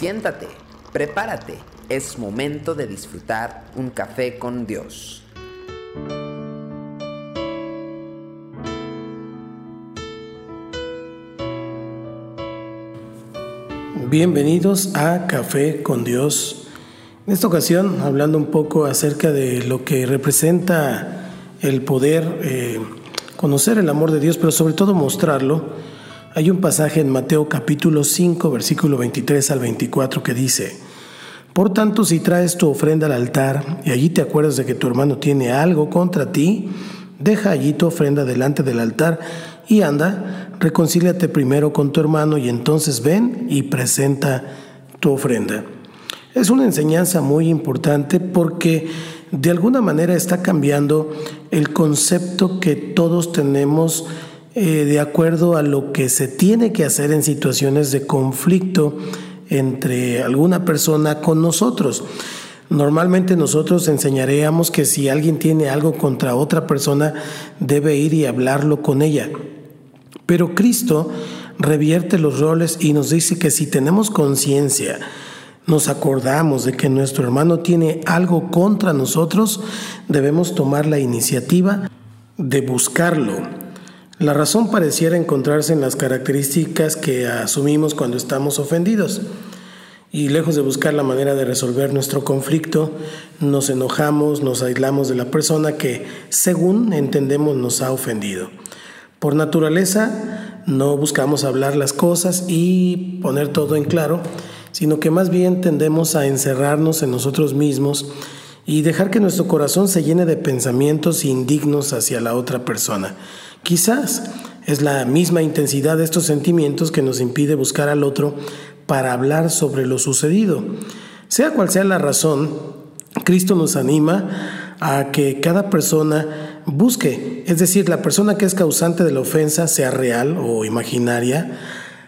Siéntate, prepárate, es momento de disfrutar un café con Dios. Bienvenidos a Café con Dios. En esta ocasión, hablando un poco acerca de lo que representa el poder eh, conocer el amor de Dios, pero sobre todo mostrarlo, hay un pasaje en Mateo capítulo 5, versículo 23 al 24 que dice, Por tanto, si traes tu ofrenda al altar y allí te acuerdas de que tu hermano tiene algo contra ti, deja allí tu ofrenda delante del altar y anda, reconcíliate primero con tu hermano y entonces ven y presenta tu ofrenda. Es una enseñanza muy importante porque de alguna manera está cambiando el concepto que todos tenemos eh, de acuerdo a lo que se tiene que hacer en situaciones de conflicto entre alguna persona con nosotros. Normalmente nosotros enseñaríamos que si alguien tiene algo contra otra persona, debe ir y hablarlo con ella. Pero Cristo revierte los roles y nos dice que si tenemos conciencia, nos acordamos de que nuestro hermano tiene algo contra nosotros, debemos tomar la iniciativa de buscarlo. La razón pareciera encontrarse en las características que asumimos cuando estamos ofendidos. Y lejos de buscar la manera de resolver nuestro conflicto, nos enojamos, nos aislamos de la persona que, según entendemos, nos ha ofendido. Por naturaleza no buscamos hablar las cosas y poner todo en claro, sino que más bien tendemos a encerrarnos en nosotros mismos y dejar que nuestro corazón se llene de pensamientos indignos hacia la otra persona. Quizás es la misma intensidad de estos sentimientos que nos impide buscar al otro para hablar sobre lo sucedido. Sea cual sea la razón, Cristo nos anima a que cada persona busque, es decir, la persona que es causante de la ofensa, sea real o imaginaria,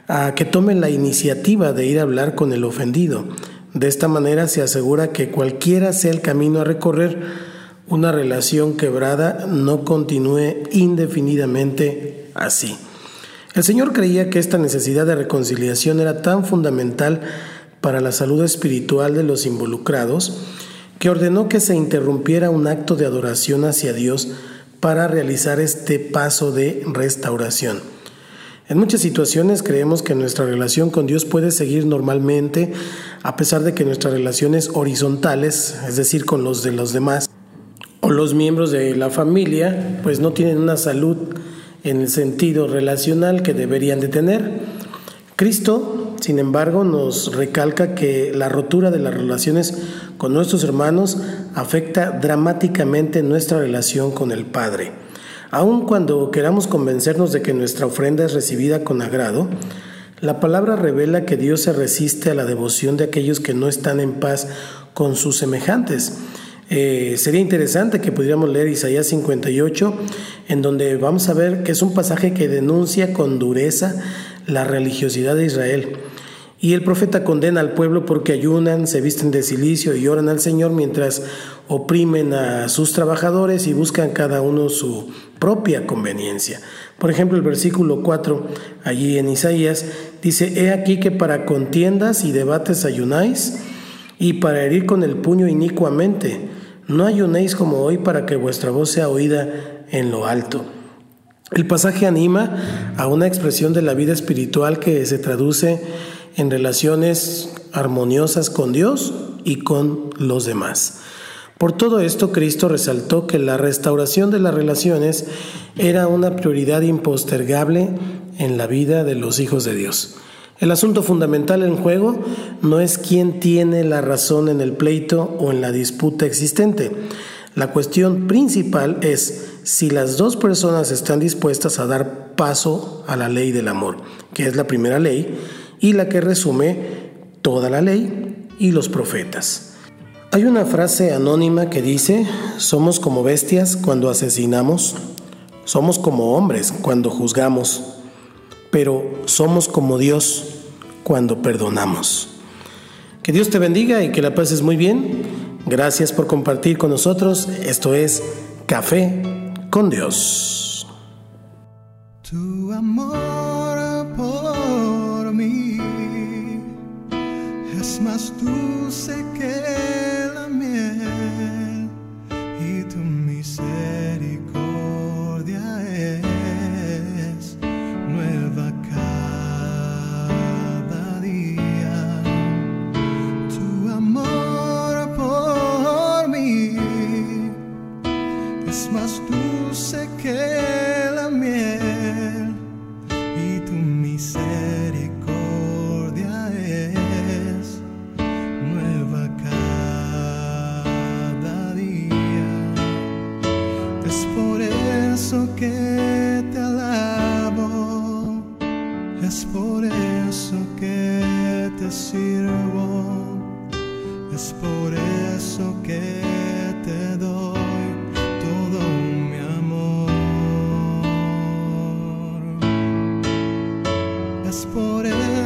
a que tome la iniciativa de ir a hablar con el ofendido. De esta manera se asegura que cualquiera sea el camino a recorrer, una relación quebrada no continúe indefinidamente así. El Señor creía que esta necesidad de reconciliación era tan fundamental para la salud espiritual de los involucrados que ordenó que se interrumpiera un acto de adoración hacia Dios para realizar este paso de restauración. En muchas situaciones creemos que nuestra relación con Dios puede seguir normalmente a pesar de que nuestras relaciones horizontales, es decir, con los de los demás o los miembros de la familia, pues no tienen una salud en el sentido relacional que deberían de tener. Cristo, sin embargo, nos recalca que la rotura de las relaciones con nuestros hermanos afecta dramáticamente nuestra relación con el Padre. Aun cuando queramos convencernos de que nuestra ofrenda es recibida con agrado, la palabra revela que Dios se resiste a la devoción de aquellos que no están en paz con sus semejantes. Eh, sería interesante que pudiéramos leer Isaías 58, en donde vamos a ver que es un pasaje que denuncia con dureza la religiosidad de Israel. Y el profeta condena al pueblo porque ayunan, se visten de silicio y oran al Señor mientras oprimen a sus trabajadores y buscan cada uno su propia conveniencia. Por ejemplo, el versículo 4, allí en Isaías, dice, He aquí que para contiendas y debates ayunáis, y para herir con el puño inicuamente. No ayunéis como hoy para que vuestra voz sea oída en lo alto. El pasaje anima a una expresión de la vida espiritual que se traduce en relaciones armoniosas con Dios y con los demás. Por todo esto, Cristo resaltó que la restauración de las relaciones era una prioridad impostergable en la vida de los hijos de Dios. El asunto fundamental en juego no es quién tiene la razón en el pleito o en la disputa existente. La cuestión principal es si las dos personas están dispuestas a dar paso a la ley del amor, que es la primera ley y la que resume toda la ley y los profetas. Hay una frase anónima que dice, somos como bestias cuando asesinamos, somos como hombres cuando juzgamos, pero somos como Dios cuando perdonamos. Que Dios te bendiga y que la pases muy bien. Gracias por compartir con nosotros. Esto es Café con Dios. Tu amor por mí es más dulce que más dulce que la miel y tu misericordia es nueva cada día. Es por eso que te alabo, es por eso que te sirvo, es por eso que te doy